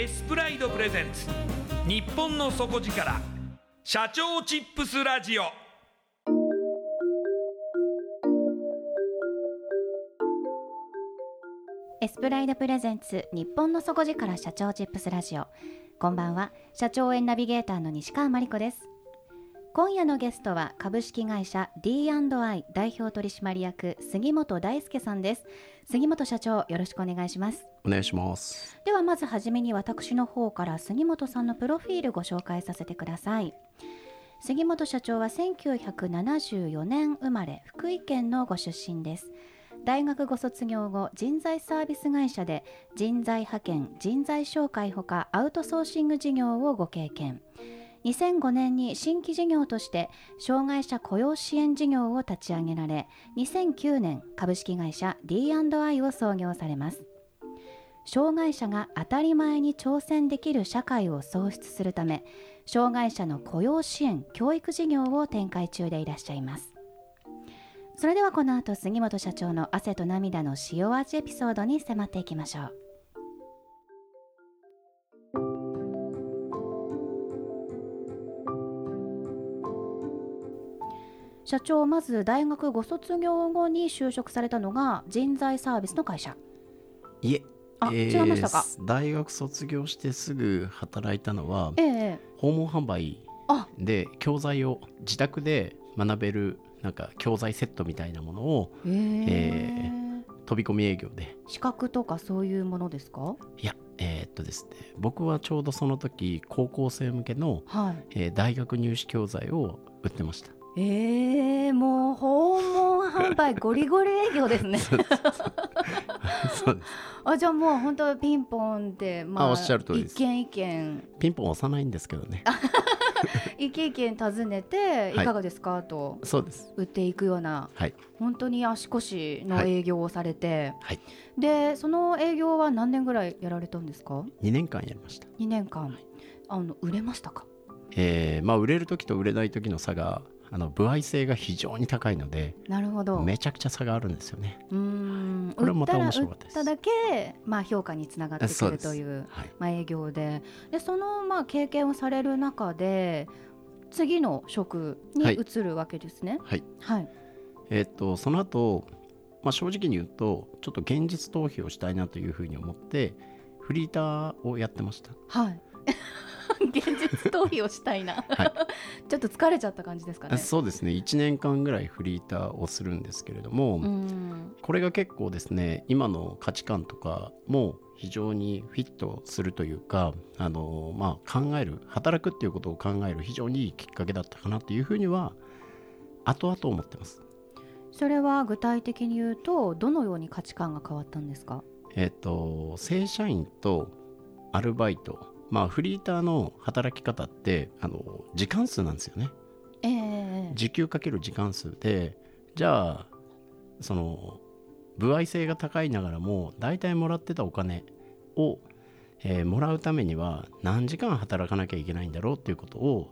エスプライドプレゼンツ。日本の底力。社長チップスラジオ。エスプライドプレゼンツ。日本の底力社長チップスラジオ。こんばんは。社長園ナビゲーターの西川真理子です。今夜のゲストは株式会社 D&I 代表取締役杉本大輔さんです。杉本社長よろしくお願いします。お願いします。ではまずはじめに私の方から杉本さんのプロフィールご紹介させてください。杉本社長は1974年生まれ福井県のご出身です。大学ご卒業後人材サービス会社で人材派遣人材紹介ほかアウトソーシング事業をご経験2005年に新規事業として障害者雇用支援事業を立ち上げられ2009年株式会社 D&I を創業されます。障害者が当たり前に挑戦できる社会を創出するため障害者の雇用支援教育事業を展開中でいらっしゃいます。それではこの後杉本社長の汗と涙の塩味エピソードに迫っていきましょう。社長まず大学ご卒業後に就職されたのが人材サービスの会社。いえ。あ違いましたか？大学卒業してすぐ働いたのは、ええ訪問販売あ。で教材を自宅で学べるなんか教材セットみたいなものをえええ飛び込み営業で。資格とかそういうものですか？いやえーっとですね。僕はちょうどその時高校生向けの、はい。えー大学入試教材を売ってましたええもう訪問販売ゴリゴリ営業ですね。そうです。あじゃあもう本当ピンポンでまあおっしゃる通り一軒一軒ピンポン押さないんですけどね。一軒一軒訪ねていはい。かがですか、と。そうです。売っていくようなはい。本当に足腰の営業をされて、はい。でその営業は何年ぐらいやられたんですか？2年間やりました。2年間、あの売れましたか？えーまあ売れる時と売れない時の差があの歩合性が非常に高いのでなるほど。めちゃくちゃ差があるんですよね。うーん。これはまた面白かったです。ただけ、まあ、評価につながってくるというはい、まあ、営業で。でそのまあ経験をされる中で次の職にはい。移るわけですね。はい。はい、えーっとその後、まあ正直に言うとちょっと現実逃避をしたいなというふうに思ってフリーターをやってました。はい 現実逃避をしたいな、はい。ちょっと疲れちゃった感じですかね。そうですね。1年間ぐらいフリーターをするんですけれども、うん。これが結構ですね今の価値観とかも非常にフィットするというかあの、まあ、考える働くっていうことを考える非常にいいきっかけだったかなというふうには後々思ってます。それは具体的に言うとどのように価値観が変わったんですか？えっ、と正社員とアルバイトまあフリーターの働き方ってあの時間数なんですよね。ええ時給かける時間数でじゃあその歩合制が高いながらも大体もらってたお金を、えーもらうためには何時間働かなきゃいけないんだろうっていうことを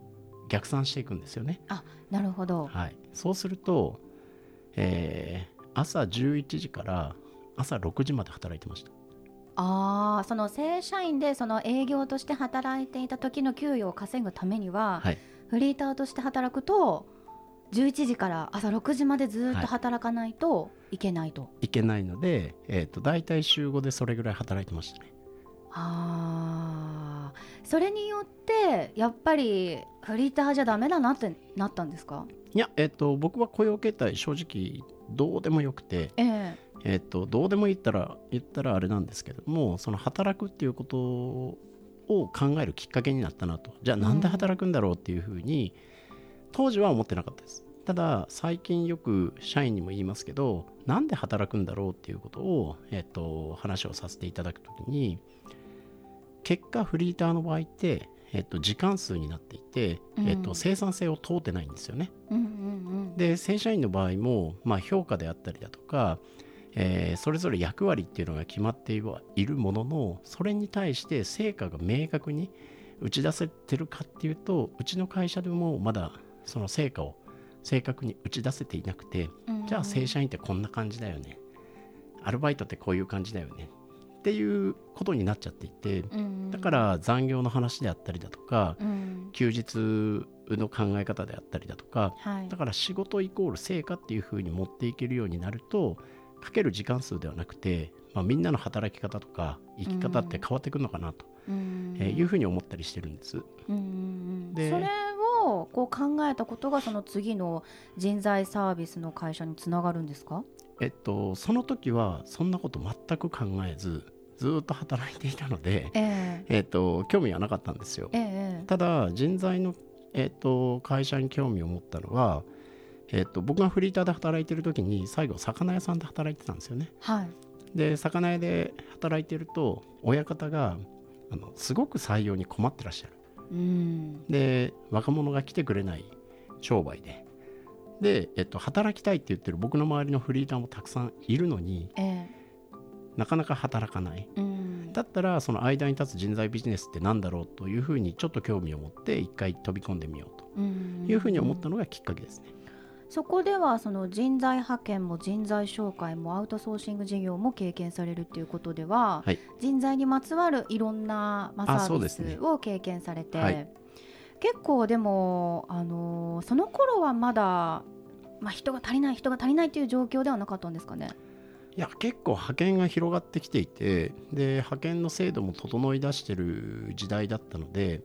逆算していくんですよね。あなるほどはい、そうすると、えー朝11時から朝6時まで働いてました。ああその正社員でその営業として働いていた時の給与を稼ぐためには、はい、フリーターとして働くと11時から朝6時までずっと働かないといけないと、いけないので、えー、と大体週5でそれぐらい働いてましたね。ああそれによってやっぱりフリーターじゃダメだなってなったんですか？いや、えー、と僕は雇用形態正直どうでもよくて、ええ。えっと、どうでも言ったら言ったらあれなんですけどもその働くっていうことを考えるきっかけになったなと。じゃあなんで働くんだろうっていうふうに、当時は思ってなかったです。ただ最近よく社員にも言いますけどなんで働くんだろうっていうことを、えっと、話をさせていただくときに結果フリーターの場合って、えっと、時間数になっていて、えっと、うん生産性を問うてないんですよね。うんうんうんで正社員の場合も、まあ、評価であったりだとか、えーそれぞれ役割っていうのが決まってはいるもののそれに対して成果が明確に打ち出せてるかっていうとうちの会社でもまだその成果を正確に打ち出せていなくてうん。じゃあ正社員ってこんな感じだよね。アルバイトってこういう感じだよねっていうことになっちゃっていてうんだから残業の話であったりだとかうん。休日の考え方であったりだとかはい。だから仕事イコール成果っていう風に持っていけるようになるとかける時間数ではなくて、まあ、みんなの働き方とか生き方って変わってくるのかなと、うん。えーいう風に思ったりしてるんです。でそれをこう考えたことがその次の人材サービスの会社につながるんですか？えっとその時はそんなこと全く考えずずっと働いていたので、ええ。えっと興味はなかったんですよ。ええただ人材の、えっと会社に興味を持ったのは、えっと僕がフリーターで働いてる時に最後魚屋さんで働いてたんですよね。はい。で魚屋で働いてると親方があのすごく採用に困ってらっしゃる。うん。で若者が来てくれない商売で。で、えっと、働きたいって言ってる僕の周りのフリーターもたくさんいるのにえなかなか働かない。えうん。だったらその間に立つ人材ビジネスって何だろうというふうにちょっと興味を持って一回飛び込んでみようとうん。いうふうに思ったのがきっかけですね。そこではその人材派遣も人材紹介もアウトソーシング事業も経験されるっていうことでは、はい。人材にまつわるいろんな、サービスを経験されて、はい結構でも、あのーその頃はまだ、まあ、人が足りない人が足りないっていう状況ではなかったんですかね？いや結構派遣が広がってきていてで派遣の制度も整い出してる時代だったので、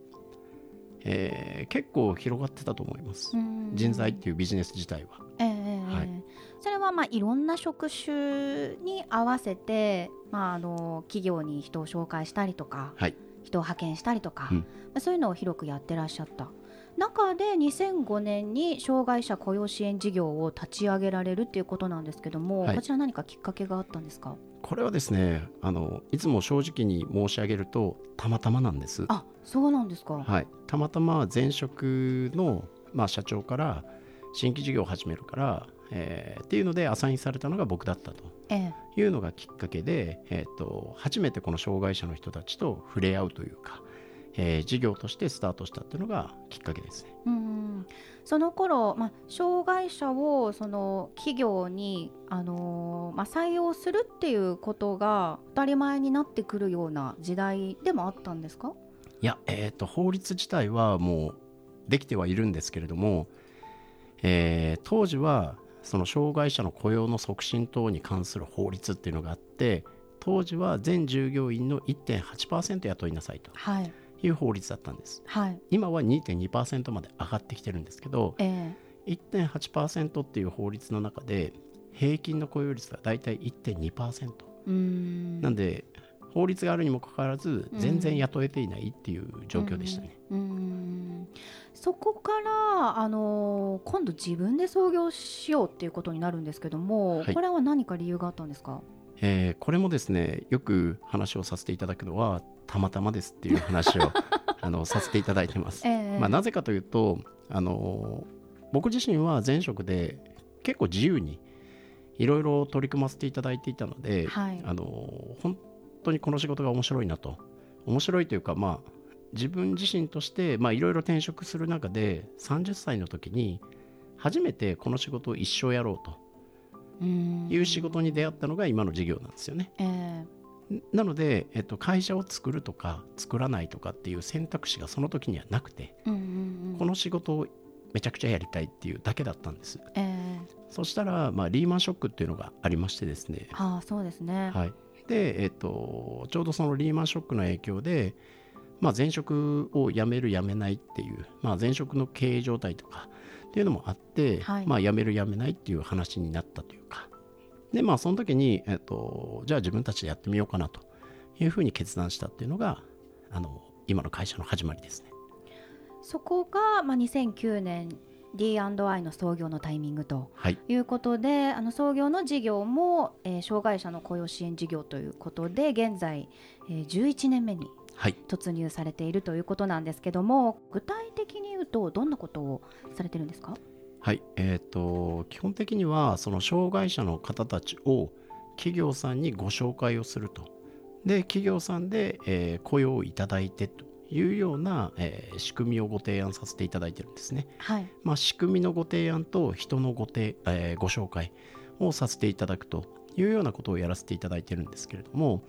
えー結構広がってたと思います、人材っていうビジネス自体は。ええええはい。それはまあいろんな職種に合わせて、まあ、あの企業に人を紹介したりとか、はい。人を派遣したりとか、うん。まあそういうのを広くやってらっしゃった中で2005年に障害者雇用支援事業を立ち上げられるっていうことなんですけども、はい。こちら何かきっかけがあったんですか？これはですねあのいつも正直に申し上げるとたまたまなんです。あそうなんですか、はい、たまたま前職の、まあ、社長から新規事業を始めるから、えーっていうのでアサインされたのが僕だったと。ええ。いうのがきっかけで、えー、と初めてこの障害者の人たちと触れ合うというか、えー事業としてスタートしたっていうのがきっかけですね。うんその頃、まあ、障害者をその企業に、あのーまあ、採用するっていうことが当たり前になってくるような時代でもあったんですか？いや、えー、と法律自体はもうできてはいるんですけれども、えー当時はその障害者の雇用の促進等に関する法律っていうのがあって当時は全従業員の1.8%雇いなさいと。はいいう法律だったんです。はい。今は2.2%まで上がってきてるんですけどえ1.8%っていう法律の中で平均の雇用率がだいたい1.2%えうーん。なんで法律があるにもかかわらず全然雇えていないっていう状況でしたね、うーん。そこから、あのー今度自分で創業しようっていうことになるんですけども、はい。これは何か理由があったんですか？えーこれもですねよく話をさせていただくのはたまたまですっていう話を あのさせていただいてます、ええ。まあ、なぜかというとあの僕自身は前職で結構自由にいろいろ取り組ませていただいていたので、はい。あの本当にこの仕事が面白いなと。面白いというかまあ自分自身としてまあいろいろ転職する中で30歳の時に初めてこの仕事を一生やろうという仕事に出会ったのが今の事業なんですよね。えなので、えっと、会社を作るとか作らないとかっていう選択肢がその時にはなくてえうんうんうん。この仕事をめちゃくちゃやりたいっていうだけだったんです。ええ。そしたら、まあ、リーマンショックっていうのがありましてですね、はあそうですね、はい、で、えっと、ちょうどそのリーマンショックの影響で、まあ、前職を辞める辞めないっていう、まあ、前職の経営状態とかっていうのもあって、はい。まあ、辞める辞めないっていう話になったというかでまあその時に、えっと、じゃあ自分たちでやってみようかなというふうに決断したっていうのがあの今の会社の始まりですね。そこが、まあ、2009年 D&I の創業のタイミングとはい。いうことであの創業の事業も、えー障害者の雇用支援事業ということで現在、えー11年目にはい。突入されているということなんですけども具体的に言うとどんなことをされてるんですか？はい。えっと基本的にはその障害者の方たちを企業さんにご紹介をすると。で企業さんで、えー雇用をいただいてというような、えー仕組みをご提案させていただいてるんですね。はい。まあ、仕組みのご提案と人のご提、えーご紹介をさせていただくというようなことをやらせていただいてるんですけれども、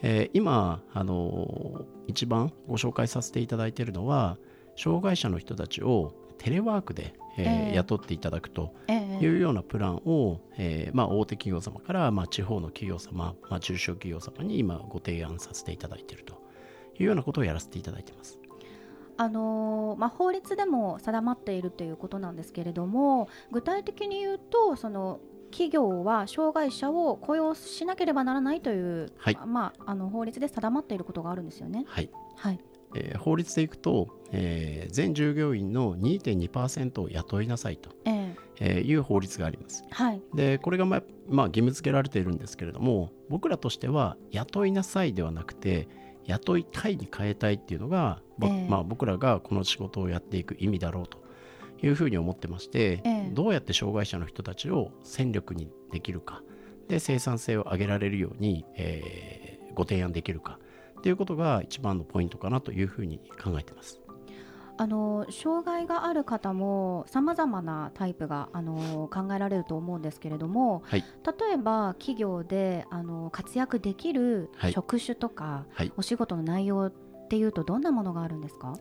えー今、あのー一番ご紹介させていただいているのは障害者の人たちをテレワークで、えーええ。雇っていただくとええ。いうようなプランを、えーまあ、大手企業様から、まあ、地方の企業様、まあ、中小企業様に今ご提案させていただいているというようなことをやらせていただいてます。あのーまあ、法律でも定まっているということなんですけれども具体的に言うとその企業は障害者を雇用しなければならないという、はい。まあ、あの法律で定まっていることがあるんですよね。はい。はい、えー法律でいくと、えー全従業員の2.2%を雇いなさいと、えええーいう法律があります。はいでこれが、まあまあ、義務付けられているんですけれども僕らとしては雇いなさいではなくて雇いたいに変えたいっていうのが、ぼええまあ、僕らがこの仕事をやっていく意味だろうというふうに思ってまして、ええどうやって障害者の人たちを戦力にできるかで生産性を上げられるように、えーご提案できるかっていうことが一番のポイントかなというふうに考えてます。あの障害がある方もさまざまなタイプがあの考えられると思うんですけれども、はい。例えば企業であの活躍できるはい。職種とか、はい。お仕事の内容っていうとどんなものがあるんですか？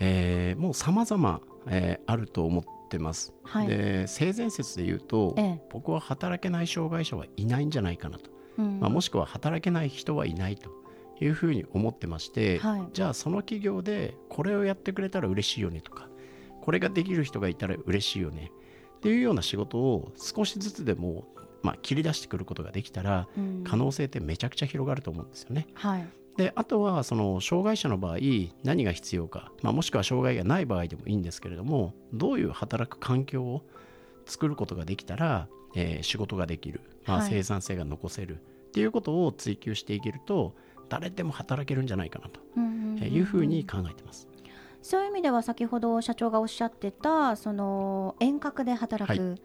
えーもう様々、えーあると思ってます。はい。で性善説で言うと、ええ。僕は働けない障害者はいないんじゃないかなと、うん。まあ、もしくは働けない人はいないというふうに思ってまして、はい。じゃあその企業でこれをやってくれたら嬉しいよねとかこれができる人がいたら嬉しいよねっていうような仕事を少しずつでも、まあ、切り出してくることができたらうん。可能性ってめちゃくちゃ広がると思うんですよね。はい。であとはその障害者の場合何が必要か、まあ、もしくは障害がない場合でもいいんですけれどもどういう働く環境を作ることができたら、えー仕事ができる、まあ、はい。生産性が残せるっていうことを追求していけると誰でも働けるんじゃないかなというふうに考えてます。そういう意味では先ほど社長がおっしゃってたその遠隔で働く、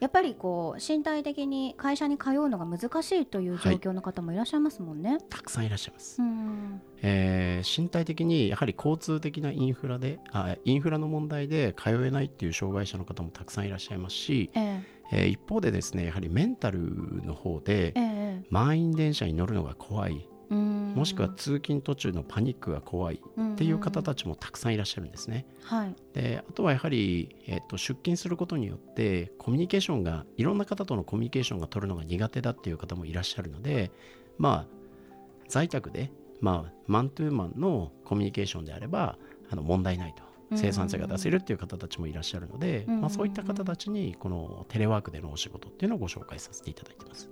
やっぱりこう身体的に会社に通うのが難しいという状況の方もいらっしゃいますもんね。たくさんいらっしゃいます。うんえー身体的にやはり交通的なインフラであインフラの問題で通えないっていう障害者の方もたくさんいらっしゃいますし、ええ。えー一方でですねやはりメンタルの方でええ。満員電車に乗るのが怖い。うんもしくは通勤途中のパニックが怖いっていう方たちもたくさんいらっしゃるんですね。はい。であとはやはり、えっと出勤することによってコミュニケーションがいろんな方とのコミュニケーションが取るのが苦手だっていう方もいらっしゃるのでまあ在宅でまあ、マントゥーマンのコミュニケーションであればあの問題ないと。生産性が出せるっていう方たちもいらっしゃるので、うん。まあ、そういった方たちにこのテレワークでのお仕事っていうのをご紹介させていただいてます。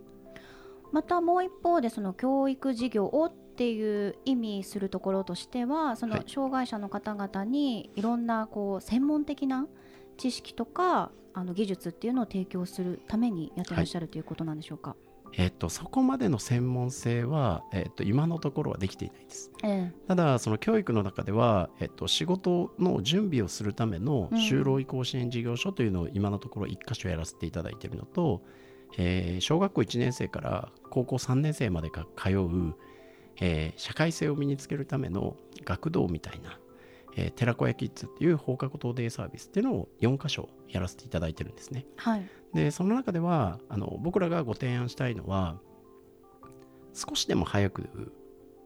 またもう一方でその教育事業をっていう意味するところとしてはそのはい障害者の方々にいろんなこう専門的な知識とかあの技術っていうのを提供するためにやってらっしゃるということなんでしょうか？えっと、そこまでの専門性は、えっと、今のところはできていないです。えただその教育の中では、えっと、仕事の準備をするためのうん就労移行支援事業所というのを今のところ1箇所やらせていただいているのと、えー小学校1年生から高校3年生までが通う、えー社会性を身につけるための学童みたいな、えー寺子屋キッズっていう放課後等デイサービスっていうのを4箇所やらせていただいてるんですね。はい、でその中ではあの僕らがご提案したいのは少しでも早く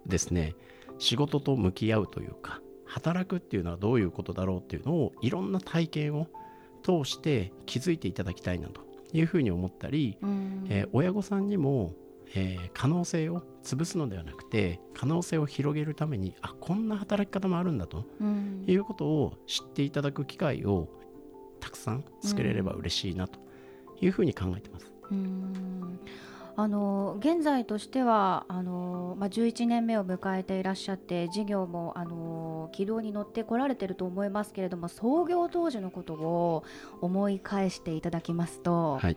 ですね仕事と向き合うというか働くっていうのはどういうことだろうっていうのをいろんな体験を通して気づいていただきたいなというふうに思ったり、うん。えー親御さんにも、えー可能性を潰すのではなくて可能性を広げるためにあこんな働き方もあるんだとうん。いうことを知っていただく機会をたくさん作れれば嬉しいなというふうに考えてます。うんあの現在としてはあの、まあ、11年目を迎えていらっしゃって事業もあの軌道に乗ってこられてると思いますけれども創業当時のことを思い返していただきますと、はい。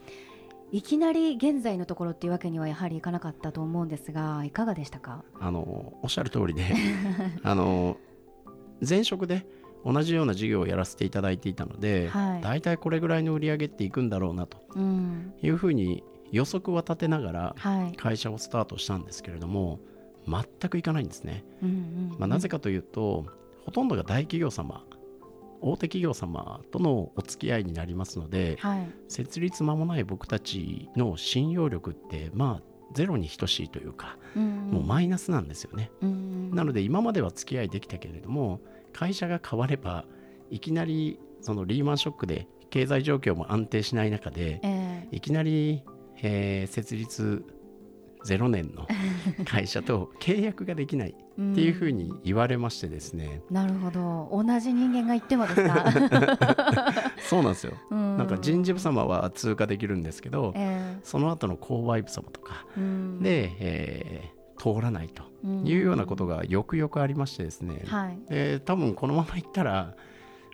いきなり現在のところっていうわけにはやはりいかなかったと思うんですがいかがでしたか、あのおっしゃる通りで あの前職で同じような事業をやらせていただいていたので、はい。大体これぐらいの売り上げっていくんだろうなとうん。いうふうに予測は立てながらはい。会社をスタートしたんですけれども全くいかないんですね、まあ、なぜかというとほとんどが大企業様大手企業様とのお付き合いになりますのではい。設立間もない僕たちの信用力ってまあゼロに等しいというかうんもうマイナスなんですよね、うんなので今までは付き合いできたけれども会社が変わればいきなりそのリーマンショックで経済状況も安定しない中でえ。いきなり、えー設立0年の 会社と契約ができないっえていうふうに言われましてですね、なるほど。同じ人間が言ってもですか？そうなんですよ、ななんか人事部様は通過できるんですけど、えその後の購買部様とかえうん。で、えー通らないというようなことがよくよくありましてですね、はい。で多分このままいったら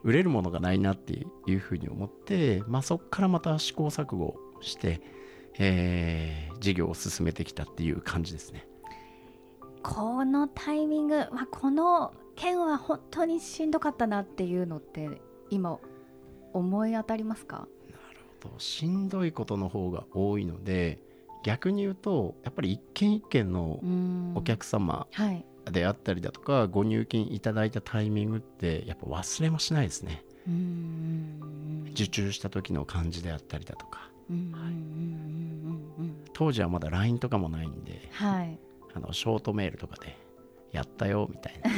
売れるものがないなっていうふうに思って、まあ、そこからまた試行錯誤して、えー事業を進めてきたっていう感じですね。このタイミング、まあ、この件は本当にしんどかったなっていうのって今思い当たりますか？としんどいことの方が多いので逆に言うとやっぱり一件一件のうんお客様はい。であったりだとか、ご入金いただいたタイミングってやっぱ忘れもしないですね。受注した時の感じであったりだとか当時はまだ LINE とかもないんではい。あのショートメールとかでやったよみたいな。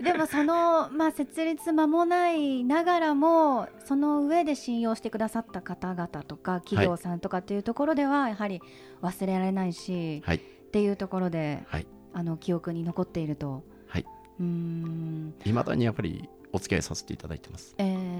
でもその、まあ、設立間もないながらもその上で信用してくださった方々とか企業さんとかっていうところではやはり忘れられないし、はい。っていうところではい。あの記憶に残っていると。はい。まだにやっぱりお付き合いさせていただいてます。えー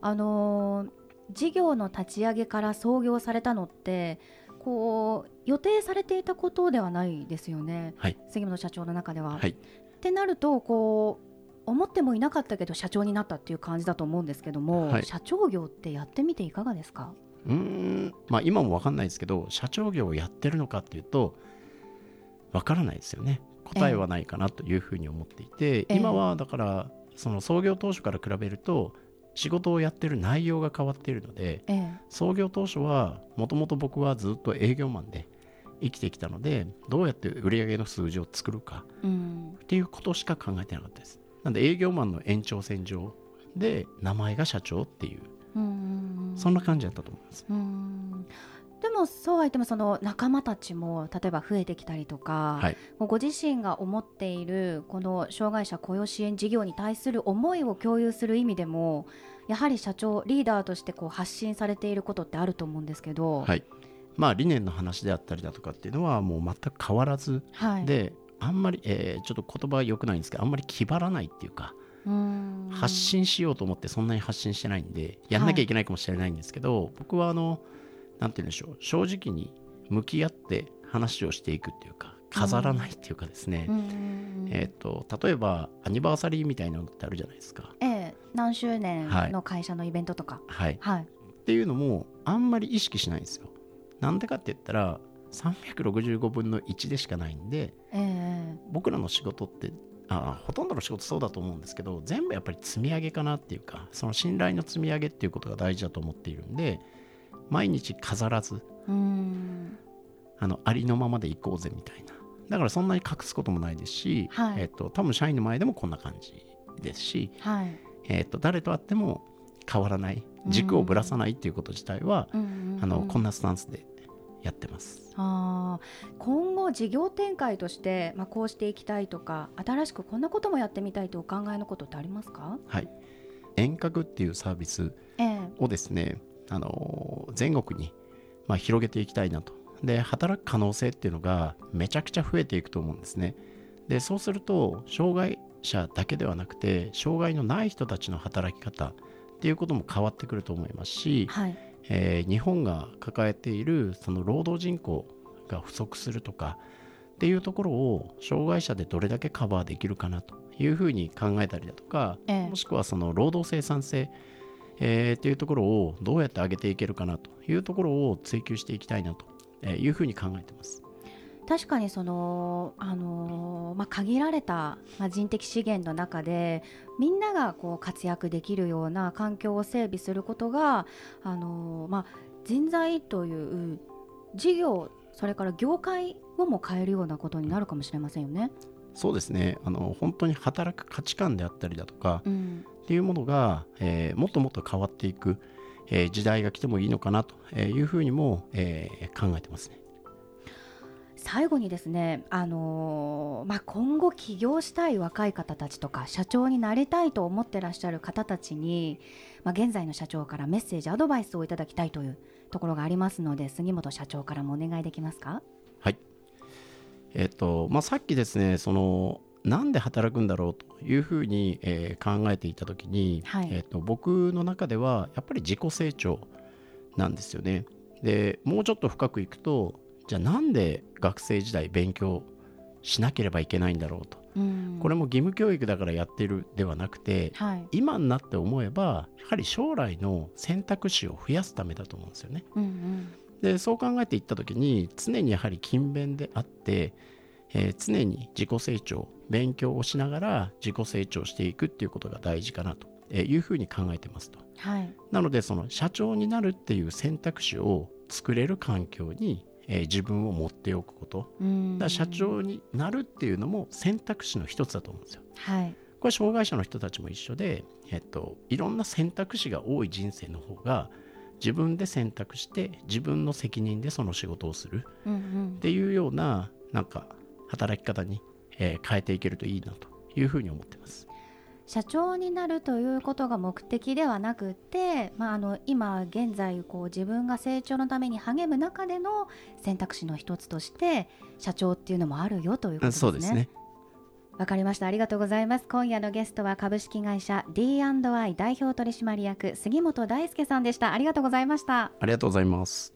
あのー事業の立ち上げから創業されたのってこう予定されていたことではないですよね、はい。杉本社長の中では。はい。ってなるとこう思ってもいなかったけど社長になったっていう感じだと思うんですけども、はい。社長業ってやってみていかがですか？うーん。まあ今も分かんないですけど社長業をやってるのかっていうと分からないですよね。答えはないかなというふうに思っていて、ええ。今はだからその創業当初から比べると仕事をやってる内容が変わっているのでええ。創業当初はもともと僕はずっと営業マンで生きてきたのでどうやって売上の数字を作るかうん。っていうことしか考えてなかったです。なんで営業マンの延長線上で名前が社長っていう。うんうんうん。そんな感じだったと思います。うんでもそうは言ってもその仲間たちも例えば増えてきたりとか、はい。もうご自身が思っているこの障害者雇用支援事業に対する思いを共有する意味でもやはり社長リーダーとしてこう発信されていることってあると思うんですけど、はい。まあ、理念の話であったりだとかっていうのはもう全く変わらずはい。であんまり、えーちょっと言葉は良くないんですけどあんまり気張らないっていうか発信しようと思ってそんなに発信してないんでやんなきゃいけないかもしれないんですけど、僕はあのなんて言うんでしょう正直に向き合って話をしていくっていうか飾らないっていうかですね、うん。えー、と例えばアニバーサリーみたいなのってあるじゃないですか。ええ何周年はいの会社のイベントとか。はい、はい。っていうのもあんまり意識しないんですよ。なんでかって言ったら365分の1でしかないんでええ。僕らの仕事ってあほとんどの仕事そうだと思うんですけど全部やっぱり積み上げかなっていうかその信頼の積み上げっていうことが大事だと思っているんで毎日飾らずあのありのままでいこうぜみたいな。だからそんなに隠すこともないですし、はい。えっと多分社員の前でもこんな感じですし、はい。えっと誰と会っても変わらない軸をぶらさないっていうこと自体は、うん。あのこんなスタンスでやってます。あー。今後事業展開として、まあ、こうしていきたいとか新しくこんなこともやってみたいとお考えのことってありますか？はい、遠隔っていうサービスええ。をですね、あの全国に、まあ、広げていきたいなと。で働く可能性っていうのがめちゃくちゃ増えていくと思うんですね。でそうすると障害者だけではなくて障害のない人たちの働き方っていうことも変わってくると思いますし、はいえー日本が抱えているその労働人口が不足するとかっていうところを障害者でどれだけカバーできるかなというふうに考えたりだとか、ええもしくはその労働生産性、えーっていうところをどうやって上げていけるかなというところを追求していきたいなというふうに考えてます。確かにその、あのーまあ、限られた、まあ、人的資源の中でみんながこう活躍できるような環境を整備することが、あのーまあ、人材という事業それから業界をも変えるようなことになるかもしれませんよね。そうですねあの本当に働く価値観であったりだとかうんっていうものが、えーもっともっと変わっていく、えー時代が来てもいいのかなというふうにも、えー考えてますね。最後にですね、あのーまあ、今後起業したい若い方たちとか社長になりたいと思ってらっしゃる方たちに、まあ、現在の社長からメッセージアドバイスをいただきたいというところがありますので杉本社長からもお願いできますか？はい。えっ、と、まあ、さっきですね、その、なんで働くんだろうというふうに、えー考えていたときに、はい。えっと僕の中ではやっぱり自己成長なんですよね。でもうちょっと深くいくとじゃあなんで学生時代勉強しなければいけないんだろうと。うん。これも義務教育だからやってるではなくてはい。今になって思えばやはり将来の選択肢を増やすためだと思うんですよね。うんうん。でそう考えていった時に常にやはり勤勉であって、えー常に自己成長勉強をしながら自己成長していくっていうことが大事かなというふうに考えてますと。はい。なのでその社長になるっていう選択肢を作れる環境に、えー自分を持っておくこと。うん。だ社長になるっていうのも選択肢の一つだと思うんですよ。はい。これ障害者の人たちも一緒で、えっと、いろんな選択肢が多い人生の方が自分で選択して自分の責任でその仕事をするっていうようななんか働き方に、えー変えていけるといいなというふうに思ってます。社長になるということが目的ではなくて、まあ、あの今現在こう自分が成長のために励む中での選択肢の一つとして社長っていうのもあるよということですね。そうですね。わかりましたありがとうございます今夜のゲストは株式会社 D&I 代表取締役杉本大輔さんでしたありがとうございましたありがとうございます。